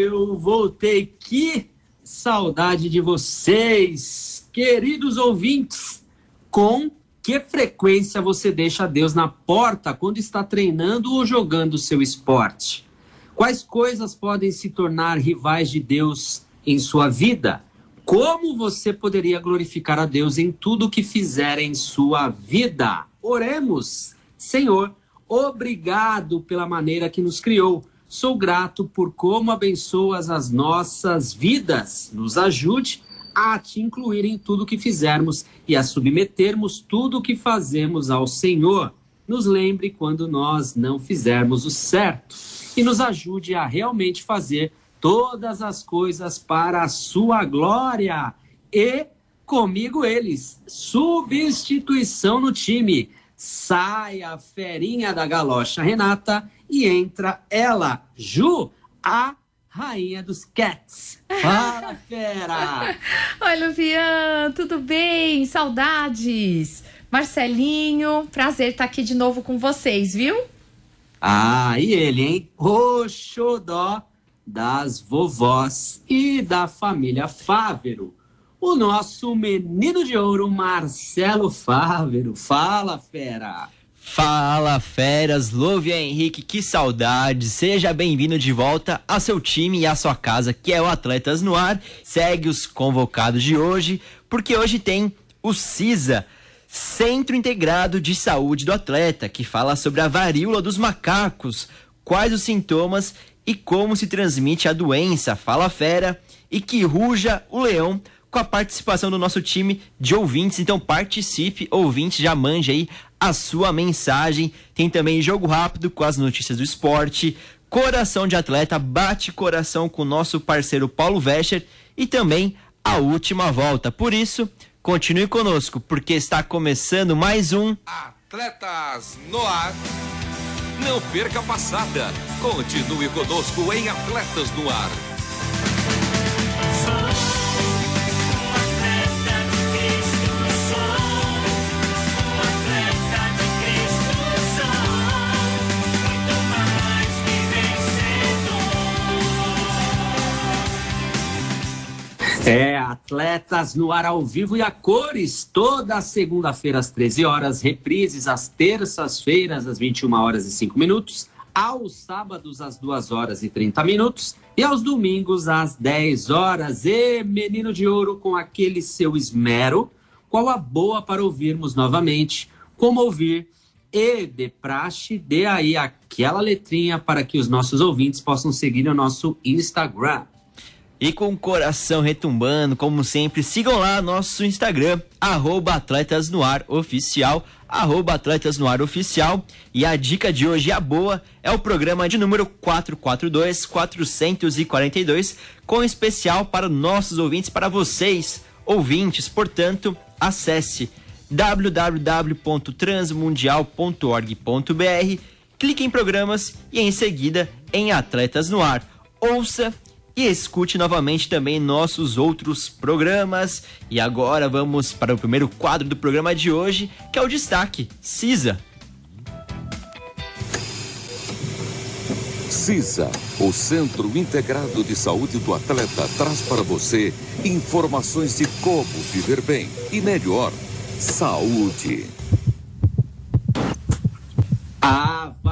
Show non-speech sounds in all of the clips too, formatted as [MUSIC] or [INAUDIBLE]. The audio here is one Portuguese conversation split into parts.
Eu voltei. Que saudade de vocês, queridos ouvintes. Com que frequência você deixa Deus na porta quando está treinando ou jogando seu esporte? Quais coisas podem se tornar rivais de Deus em sua vida? Como você poderia glorificar a Deus em tudo que fizer em sua vida? Oremos, Senhor Obrigado pela maneira que nos criou. Sou grato por como abençoas as nossas vidas. Nos ajude a te incluir em tudo que fizermos e a submetermos tudo o que fazemos ao Senhor. Nos lembre quando nós não fizermos o certo e nos ajude a realmente fazer todas as coisas para a sua glória. E comigo eles, substituição no time sai a ferinha da galocha Renata e entra ela, Ju, a rainha dos cats. Fala, [LAUGHS] fera! Oi, Luvian, tudo bem? Saudades! Marcelinho, prazer estar aqui de novo com vocês, viu? Ah, e ele, hein? O xodó das vovós e da família Fávero o nosso menino de ouro, Marcelo Fávero. Fala, fera! Fala, feras! Louve Henrique, que saudade! Seja bem-vindo de volta ao seu time e à sua casa, que é o Atletas no Ar. Segue os convocados de hoje, porque hoje tem o CISA, Centro Integrado de Saúde do Atleta, que fala sobre a varíola dos macacos, quais os sintomas e como se transmite a doença. Fala, fera! E que ruja o leão com a participação do nosso time de ouvintes. Então participe, ouvinte, já mande aí a sua mensagem. Tem também jogo rápido com as notícias do esporte, coração de atleta, bate coração com o nosso parceiro Paulo Vescher e também a última volta. Por isso, continue conosco, porque está começando mais um Atletas no Ar. Não perca a passada. Continue conosco em Atletas no Ar. Atletas no ar ao vivo e a cores, toda segunda-feira às 13 horas, reprises às terças-feiras às 21 horas e 5 minutos, aos sábados às 2 horas e 30 minutos e aos domingos às 10 horas. E menino de ouro com aquele seu esmero, qual a boa para ouvirmos novamente, como ouvir e de praxe, dê aí aquela letrinha para que os nossos ouvintes possam seguir o nosso Instagram. E com o coração retumbando, como sempre, sigam lá nosso Instagram, arroba Atletas no Ar Oficial, arroba Atletas no Ar Oficial. E a dica de hoje, a boa, é o programa de número 442, 442, com especial para nossos ouvintes, para vocês, ouvintes. Portanto, acesse www.transmundial.org.br, clique em programas e em seguida em Atletas no Ar. Ouça e escute novamente também nossos outros programas. E agora vamos para o primeiro quadro do programa de hoje, que é o destaque CISA. CISA, o Centro Integrado de Saúde do Atleta, traz para você informações de como viver bem e melhor. Saúde.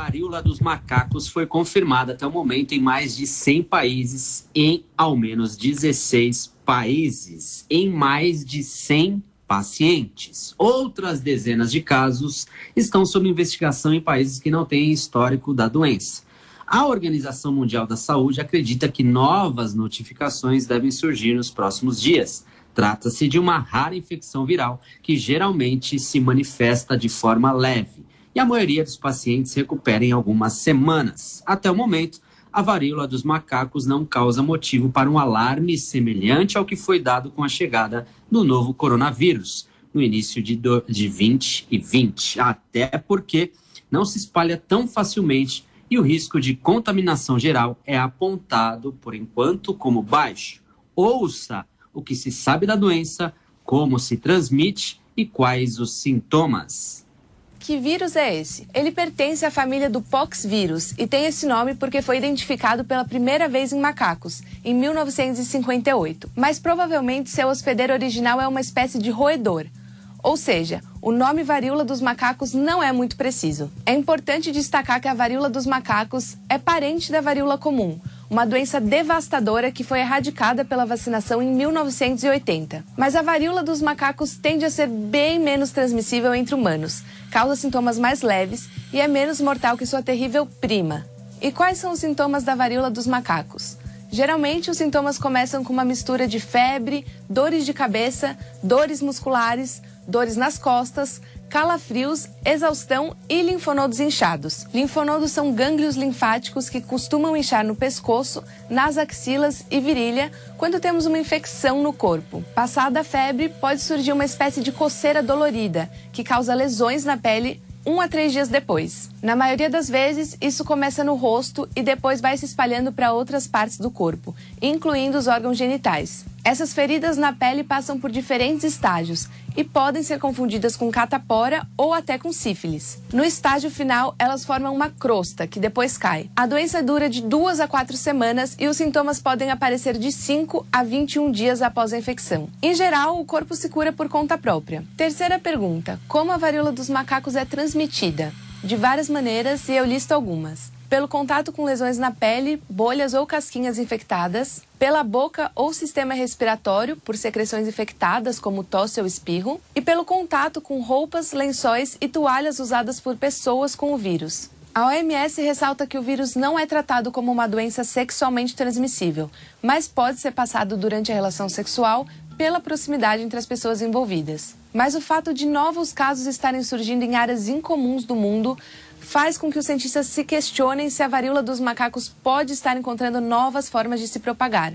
Varíola dos macacos foi confirmada até o momento em mais de 100 países, em ao menos 16 países, em mais de 100 pacientes. Outras dezenas de casos estão sob investigação em países que não têm histórico da doença. A Organização Mundial da Saúde acredita que novas notificações devem surgir nos próximos dias Trata-se de uma rara infecção viral que geralmente se manifesta de forma leve e a maioria dos pacientes recupera em algumas semanas. Até o momento, a varíola dos macacos não causa motivo para um alarme semelhante ao que foi dado com a chegada do novo coronavírus no início de, do, de 2020, até porque não se espalha tão facilmente e o risco de contaminação geral é apontado, por enquanto, como baixo. Ouça o que se sabe da doença, como se transmite e quais os sintomas. Que vírus é esse? Ele pertence à família do poxvírus e tem esse nome porque foi identificado pela primeira vez em macacos, em 1958. Mas provavelmente seu hospedeiro original é uma espécie de roedor, ou seja, o nome varíola dos macacos não é muito preciso. É importante destacar que a varíola dos macacos é parente da varíola comum, uma doença devastadora que foi erradicada pela vacinação em 1980. Mas a varíola dos macacos tende a ser bem menos transmissível entre humanos, causa sintomas mais leves e é menos mortal que sua terrível prima. E quais são os sintomas da varíola dos macacos? Geralmente, os sintomas começam com uma mistura de febre, dores de cabeça, dores musculares, dores nas costas, calafrios, exaustão e linfonodos inchados. Linfonodos são gânglios linfáticos que costumam inchar no pescoço, nas axilas e virilha quando temos uma infecção no corpo. Passada a febre, pode surgir uma espécie de coceira dolorida, que causa lesões na pele um a três dias depois. Na maioria das vezes, isso começa no rosto e depois vai se espalhando para outras partes do corpo, incluindo os órgãos genitais. Essas feridas na pele passam por diferentes estágios e podem ser confundidas com catapora ou até com sífilis. No estágio final, elas formam uma crosta que depois cai. A doença dura de duas a quatro semanas e os sintomas podem aparecer de 5 a 21 dias após a infecção. Em geral, o corpo se cura por conta própria. Terceira pergunta: como a varíola dos macacos é transmitida? De várias maneiras e eu listo algumas pelo contato com lesões na pele, bolhas ou casquinhas infectadas, pela boca ou sistema respiratório, por secreções infectadas como tosse ou espirro, e pelo contato com roupas, lençóis e toalhas usadas por pessoas com o vírus. A OMS ressalta que o vírus não é tratado como uma doença sexualmente transmissível, mas pode ser passado durante a relação sexual pela proximidade entre as pessoas envolvidas. Mas o fato de novos casos estarem surgindo em áreas incomuns do mundo faz com que os cientistas se questionem se a varíola dos macacos pode estar encontrando novas formas de se propagar.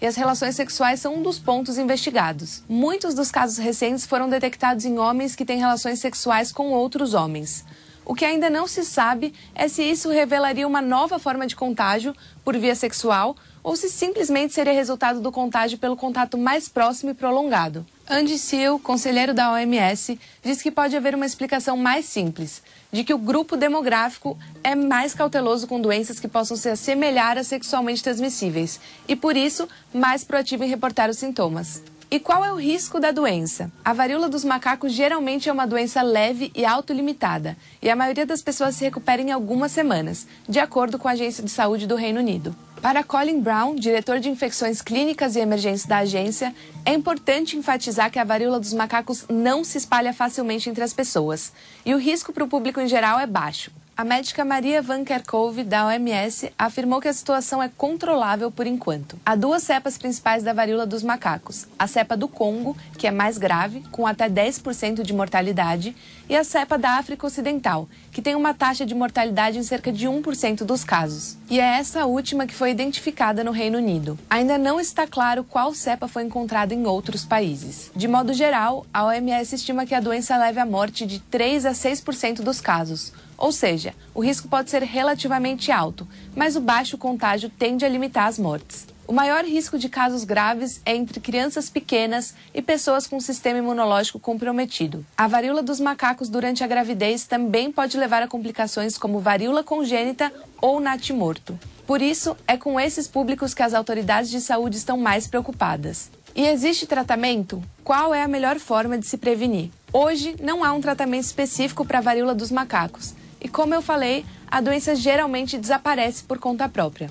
E as relações sexuais são um dos pontos investigados. Muitos dos casos recentes foram detectados em homens que têm relações sexuais com outros homens. O que ainda não se sabe é se isso revelaria uma nova forma de contágio por via sexual ou se simplesmente seria resultado do contágio pelo contato mais próximo e prolongado. Andy Seal, conselheiro da OMS, diz que pode haver uma explicação mais simples, de que o grupo demográfico é mais cauteloso com doenças que possam se assemelhar a sexualmente transmissíveis e, por isso, mais proativo em reportar os sintomas. E qual é o risco da doença? A varíola dos macacos geralmente é uma doença leve e autolimitada, e a maioria das pessoas se recupera em algumas semanas, de acordo com a Agência de Saúde do Reino Unido. Para Colin Brown, diretor de infecções clínicas e emergências da agência, é importante enfatizar que a varíola dos macacos não se espalha facilmente entre as pessoas, e o risco para o público em geral é baixo. A médica Maria Van Kerkhove, da OMS, afirmou que a situação é controlável por enquanto. Há duas cepas principais da varíola dos macacos: a cepa do Congo, que é mais grave, com até 10% de mortalidade, e a cepa da África Ocidental, que tem uma taxa de mortalidade em cerca de 1% dos casos. E é essa última que foi identificada no Reino Unido. Ainda não está claro qual cepa foi encontrada em outros países. De modo geral, a OMS estima que a doença leve à morte de 3 a 6% dos casos ou seja, o risco pode ser relativamente alto, mas o baixo contágio tende a limitar as mortes. O maior risco de casos graves é entre crianças pequenas e pessoas com sistema imunológico comprometido. A varíola dos macacos durante a gravidez também pode levar a complicações como varíola congênita ou natimorto. Por isso, é com esses públicos que as autoridades de saúde estão mais preocupadas. E existe tratamento? Qual é a melhor forma de se prevenir? Hoje, não há um tratamento específico para a varíola dos macacos, e como eu falei, a doença geralmente desaparece por conta própria.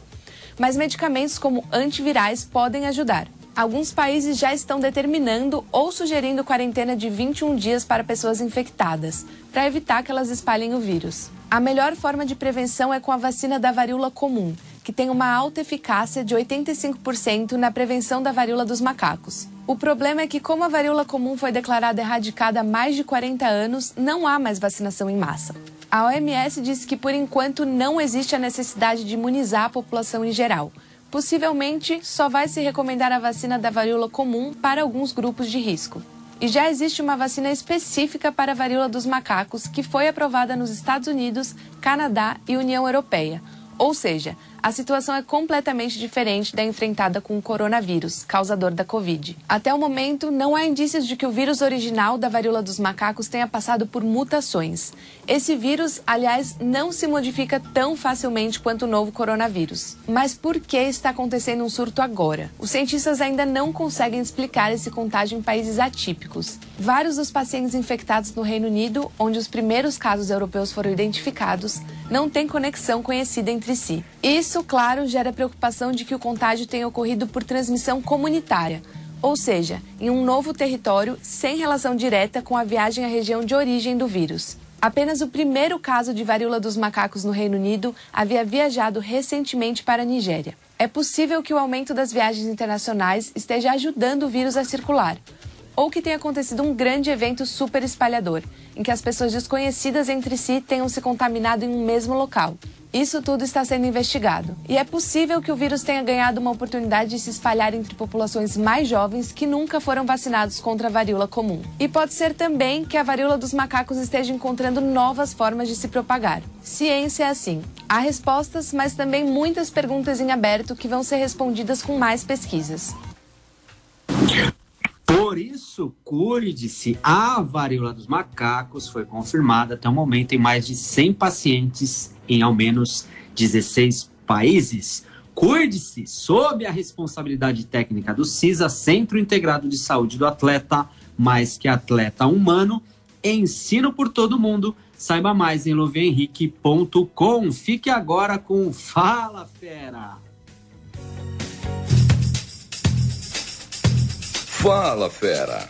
Mas medicamentos como antivirais podem ajudar. Alguns países já estão determinando ou sugerindo quarentena de 21 dias para pessoas infectadas, para evitar que elas espalhem o vírus. A melhor forma de prevenção é com a vacina da varíola comum, que tem uma alta eficácia de 85% na prevenção da varíola dos macacos. O problema é que, como a varíola comum foi declarada erradicada há mais de 40 anos, não há mais vacinação em massa. A OMS disse que, por enquanto, não existe a necessidade de imunizar a população em geral. Possivelmente, só vai se recomendar a vacina da varíola comum para alguns grupos de risco. E já existe uma vacina específica para a varíola dos macacos que foi aprovada nos Estados Unidos, Canadá e União Europeia. Ou seja, a situação é completamente diferente da enfrentada com o coronavírus, causador da Covid. Até o momento, não há indícios de que o vírus original da varíola dos macacos tenha passado por mutações. Esse vírus, aliás, não se modifica tão facilmente quanto o novo coronavírus. Mas por que está acontecendo um surto agora? Os cientistas ainda não conseguem explicar esse contágio em países atípicos. Vários dos pacientes infectados no Reino Unido, onde os primeiros casos europeus foram identificados, não têm conexão conhecida entre si. Isso, claro, gera preocupação de que o contágio tenha ocorrido por transmissão comunitária, ou seja, em um novo território sem relação direta com a viagem à região de origem do vírus. Apenas o primeiro caso de varíola dos macacos no Reino Unido havia viajado recentemente para a Nigéria. É possível que o aumento das viagens internacionais esteja ajudando o vírus a circular, ou que tenha acontecido um grande evento super espalhador, em que as pessoas desconhecidas entre si tenham se contaminado em um mesmo local. Isso tudo está sendo investigado. E é possível que o vírus tenha ganhado uma oportunidade de se espalhar entre populações mais jovens que nunca foram vacinados contra a varíola comum. E pode ser também que a varíola dos macacos esteja encontrando novas formas de se propagar. Ciência é assim. Há respostas, mas também muitas perguntas em aberto que vão ser respondidas com mais pesquisas. Por isso, cuide-se. A varíola dos macacos foi confirmada até o momento em mais de 100 pacientes em ao menos 16 países. Cuide-se sob a responsabilidade técnica do CISA, Centro Integrado de Saúde do Atleta, mais que atleta humano. Ensino por todo mundo. Saiba mais em lovenhenrique.com. Fique agora com Fala Fera. Fala, fera.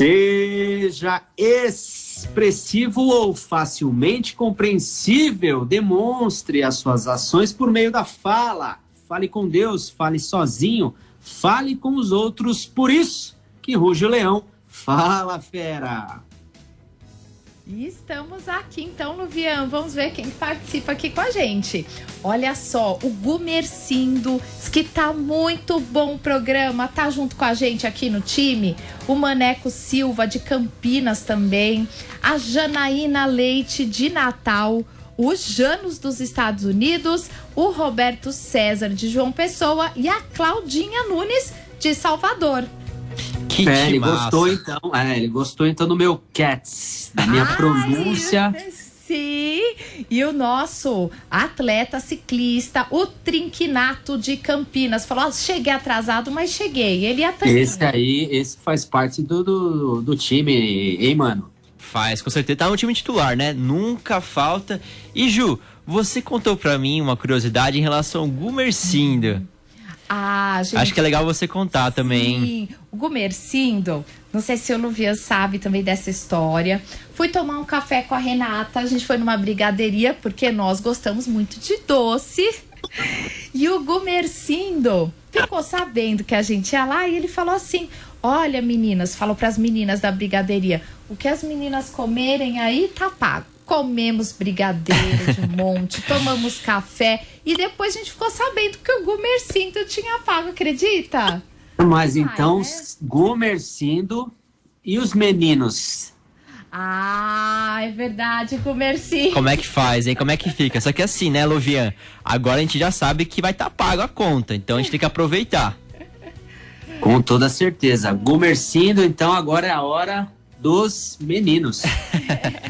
Seja expressivo ou facilmente compreensível, demonstre as suas ações por meio da fala. Fale com Deus, fale sozinho, fale com os outros. Por isso que ruge o leão. Fala, fera! E estamos aqui então, Luvian. Vamos ver quem participa aqui com a gente. Olha só, o Gumercindo, que tá muito bom o programa, tá junto com a gente aqui no time. O Maneco Silva de Campinas também. A Janaína Leite de Natal. O Janos dos Estados Unidos. O Roberto César de João Pessoa. E a Claudinha Nunes de Salvador. Que é, ele gostou então, é, ele gostou então do meu Cats, da minha Ai, pronúncia. Sim, e o nosso atleta ciclista, o Trinquinato de Campinas, falou: oh, cheguei atrasado, mas cheguei. Ele ia Esse aí, esse faz parte do, do, do time, hein, mano? Faz, com certeza. Tá no time titular, né? Nunca falta. E Ju, você contou pra mim uma curiosidade em relação ao Gumercindo. Hum. Ah, gente. Acho que é legal você contar também. Sim, o Gumercindo, não sei se o Luvian sabe também dessa história. Fui tomar um café com a Renata, a gente foi numa brigadeiria, porque nós gostamos muito de doce. E o Gumercindo ficou sabendo que a gente ia lá e ele falou assim: Olha, meninas, falou para as meninas da brigadeiria: o que as meninas comerem aí tá pago comemos brigadeiro de um [LAUGHS] monte, tomamos café e depois a gente ficou sabendo que o Gumercindo tinha pago, acredita? Mas então, Ai, né? Gumercindo e os meninos? Ah, é verdade, Gumercindo. Como é que faz, hein? Como é que fica? Só que assim, né, Lovian? Agora a gente já sabe que vai estar tá pago a conta, então a gente tem que aproveitar. Com toda certeza. Gumercindo, então agora é a hora dos meninos. [LAUGHS]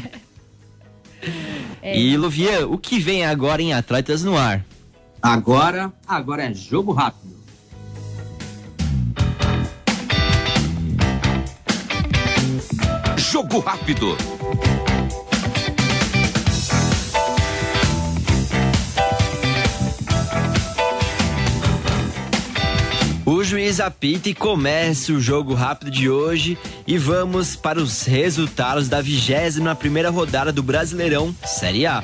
É. E Luvia, o que vem agora em Atletas no Ar? Agora, agora é jogo rápido. Jogo rápido. O juiz apita e começa o jogo rápido de hoje e vamos para os resultados da 21 primeira rodada do Brasileirão Série A.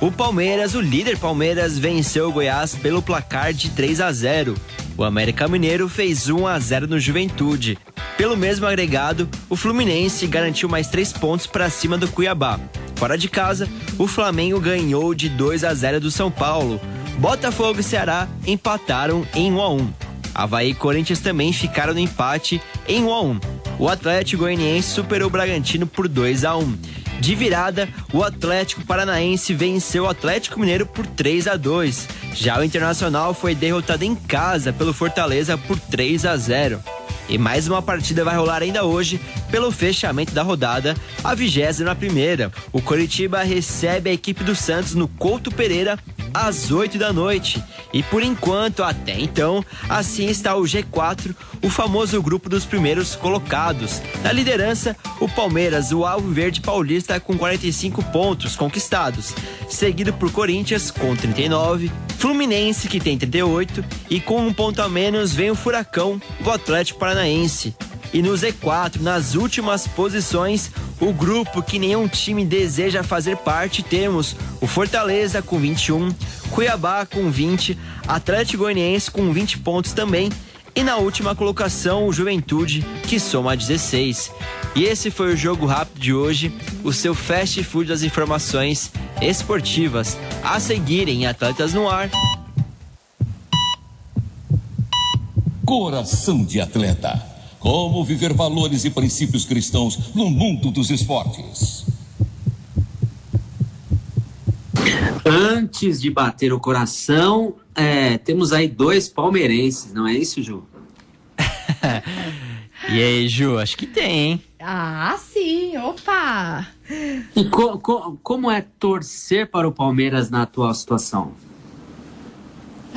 O Palmeiras, o líder Palmeiras, venceu o Goiás pelo placar de 3 a 0. O América Mineiro fez 1 a 0 no Juventude. Pelo mesmo agregado, o Fluminense garantiu mais 3 pontos para cima do Cuiabá. Fora de casa, o Flamengo ganhou de 2 a 0 do São Paulo. Botafogo e Ceará empataram em 1 a 1. Havaí e Corinthians também ficaram no empate em 1 a 1. O Atlético Goianiense superou o Bragantino por 2 a 1. De virada, o Atlético Paranaense venceu o Atlético Mineiro por 3 a 2. Já o Internacional foi derrotado em casa pelo Fortaleza por 3 a 0. E mais uma partida vai rolar ainda hoje pelo fechamento da rodada, a 21 primeira. O Coritiba recebe a equipe do Santos no Couto Pereira às 8 da noite. E por enquanto, até então, assim está o G4, o famoso grupo dos primeiros colocados. Na liderança, o Palmeiras, o Alviverde Paulista com 45 pontos conquistados, seguido por Corinthians com 39, Fluminense que tem 38 e com um ponto a menos vem o Furacão, o Atlético Paranaense. E no Z4, nas últimas posições, o grupo que nenhum time deseja fazer parte, temos o Fortaleza com 21, Cuiabá com 20, Atlético Goianiense com 20 pontos também e na última colocação o Juventude, que soma 16. E esse foi o jogo rápido de hoje, o seu fast food das informações esportivas. A seguirem Atletas no Ar. Coração de atleta. Como viver valores e princípios cristãos no mundo dos esportes. Antes de bater o coração, é, temos aí dois palmeirenses, não é isso, Ju? [LAUGHS] e aí, Ju, acho que tem, hein? Ah, sim, opa! E co co como é torcer para o Palmeiras na atual situação?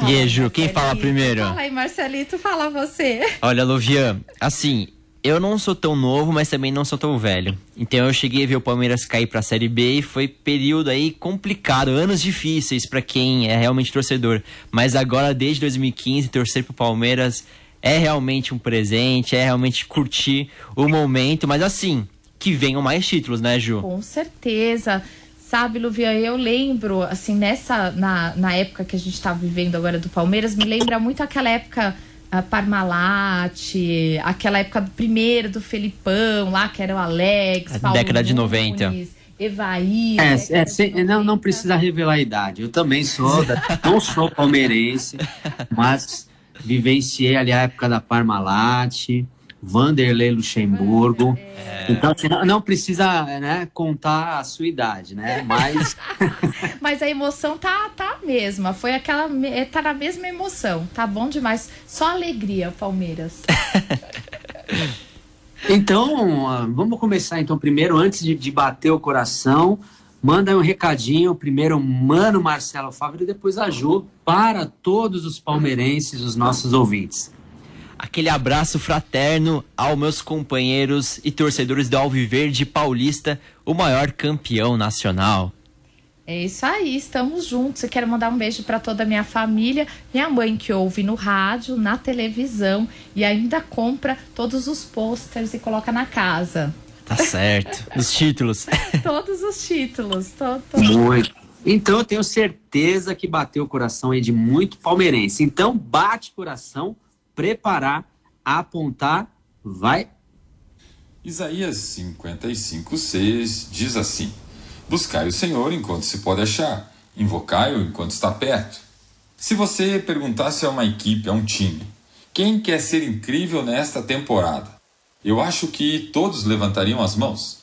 E aí, Ju, quem fala primeiro? Fala aí, Marcelito, fala você. Olha, Luvian, assim, eu não sou tão novo, mas também não sou tão velho. Então eu cheguei a ver o Palmeiras cair pra Série B e foi período aí complicado, anos difíceis para quem é realmente torcedor. Mas agora, desde 2015, torcer pro Palmeiras é realmente um presente, é realmente curtir o momento, mas assim, que venham mais títulos, né, Ju? Com certeza. Sabe, Luvia, eu lembro, assim, nessa, na, na época que a gente está vivendo agora do Palmeiras, me lembra muito aquela época a Parmalat, aquela época primeiro do Felipão, lá que era o Alex, Paulo década Nunes, de 90. Evaí. É, é, é não, não precisa revelar a idade. Eu também sou, da, não sou palmeirense, mas vivenciei ali a época da Parmalat. Vanderlei Luxemburgo. É. Então, assim, não precisa né, contar a sua idade, né? Mas. [LAUGHS] Mas a emoção tá, tá a mesma. Foi aquela. Tá na mesma emoção. Tá bom demais. Só alegria, Palmeiras. [LAUGHS] então, vamos começar então primeiro, antes de, de bater o coração. Manda um recadinho, primeiro Mano Marcelo Fábio e depois a Ju, para todos os palmeirenses, os nossos ouvintes. Aquele abraço fraterno aos meus companheiros e torcedores do Alviverde Paulista, o maior campeão nacional. É isso aí, estamos juntos. Eu quero mandar um beijo para toda a minha família, minha mãe que ouve no rádio, na televisão e ainda compra todos os posters e coloca na casa. Tá certo. [LAUGHS] Os títulos. [LAUGHS] todos os títulos. To, to... Muito. Então eu tenho certeza que bateu o coração aí de muito palmeirense. Então bate coração preparar, apontar, vai. Isaías 55, 6 diz assim: Buscai o Senhor enquanto se pode achar, invocai-o enquanto está perto. Se você perguntasse a uma equipe, a um time, quem quer ser incrível nesta temporada? Eu acho que todos levantariam as mãos.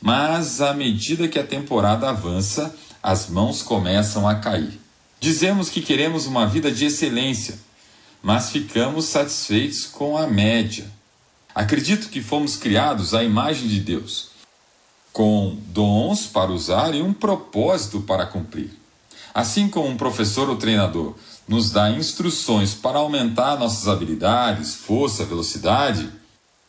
Mas à medida que a temporada avança, as mãos começam a cair. Dizemos que queremos uma vida de excelência, mas ficamos satisfeitos com a média. Acredito que fomos criados à imagem de Deus, com dons para usar e um propósito para cumprir. Assim como um professor ou treinador nos dá instruções para aumentar nossas habilidades, força, velocidade,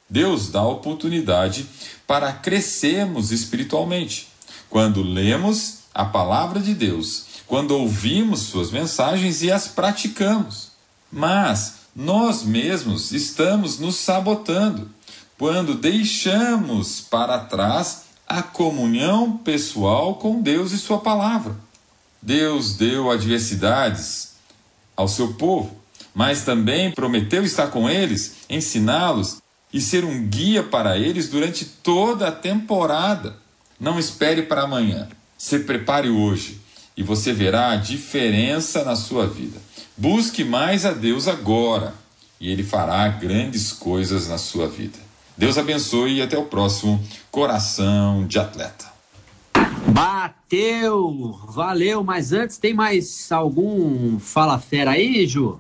Deus dá oportunidade para crescermos espiritualmente. Quando lemos a palavra de Deus, quando ouvimos suas mensagens e as praticamos. Mas nós mesmos estamos nos sabotando quando deixamos para trás a comunhão pessoal com Deus e Sua palavra. Deus deu adversidades ao seu povo, mas também prometeu estar com eles, ensiná-los e ser um guia para eles durante toda a temporada. Não espere para amanhã. Se prepare hoje e você verá a diferença na sua vida. Busque mais a Deus agora e Ele fará grandes coisas na sua vida. Deus abençoe e até o próximo Coração de Atleta. Bateu! Valeu, mas antes tem mais algum Fala Fera aí, Ju?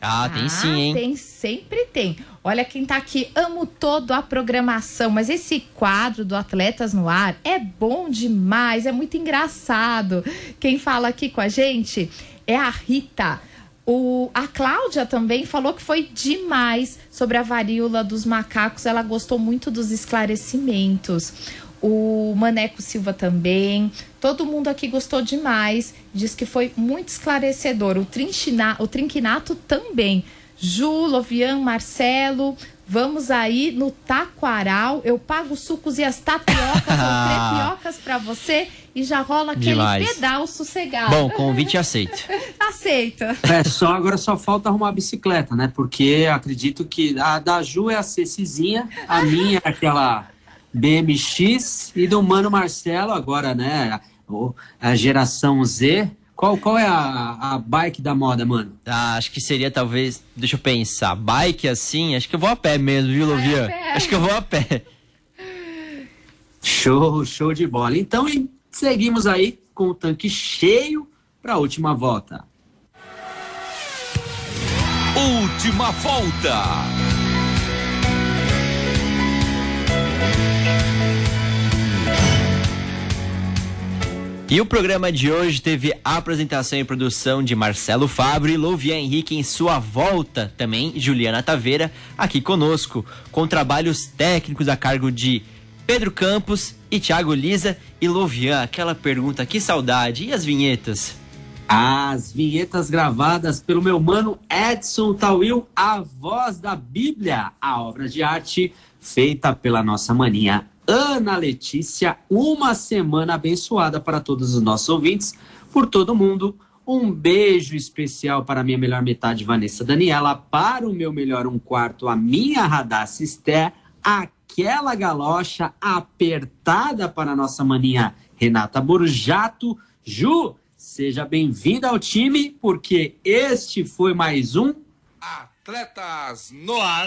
Ah, tem ah, sim, hein? Tem, sempre tem. Olha quem tá aqui, amo todo a programação, mas esse quadro do Atletas no Ar é bom demais, é muito engraçado. Quem fala aqui com a gente é a Rita. O, a Cláudia também falou que foi demais sobre a varíola dos macacos. Ela gostou muito dos esclarecimentos. O Maneco Silva também. Todo mundo aqui gostou demais. Diz que foi muito esclarecedor. O, Trinchina, o Trinquinato também. Ju, Lovian, Marcelo, vamos aí no taquaral. Eu pago os sucos e as tapiocas [LAUGHS] ou trepiocas para você e já rola aquele Demais. pedal sossegado. Bom, convite aceito. [LAUGHS] Aceita. É, só agora só falta arrumar a bicicleta, né? Porque acredito que a da Ju é a Cecizinha, a minha é aquela BMX e do Mano Marcelo agora, né? A geração Z qual, qual é a, a bike da moda, mano? Ah, acho que seria talvez. Deixa eu pensar. Bike assim, acho que eu vou a pé mesmo, viu, Lovian? Acho que eu vou a pé. Show, show de bola. Então, seguimos aí com o tanque cheio para a última volta. Última volta. E o programa de hoje teve apresentação e produção de Marcelo Fábio e Louvia Henrique em sua volta, também Juliana Taveira aqui conosco, com trabalhos técnicos a cargo de Pedro Campos e Thiago Lisa e Louvian. Aquela pergunta, que saudade, e as vinhetas? As vinhetas gravadas pelo meu mano Edson Tawil, a voz da Bíblia, a obra de arte feita pela nossa maninha Ana Letícia. Uma semana abençoada para todos os nossos ouvintes, por todo mundo. Um beijo especial para minha melhor metade, Vanessa Daniela, para o meu melhor um quarto, a minha Radassa Esté, aquela galocha apertada para a nossa maninha Renata Borjato. Ju, seja bem-vinda ao time, porque este foi mais um Atletas no Ar.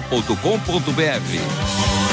jornal.com.br.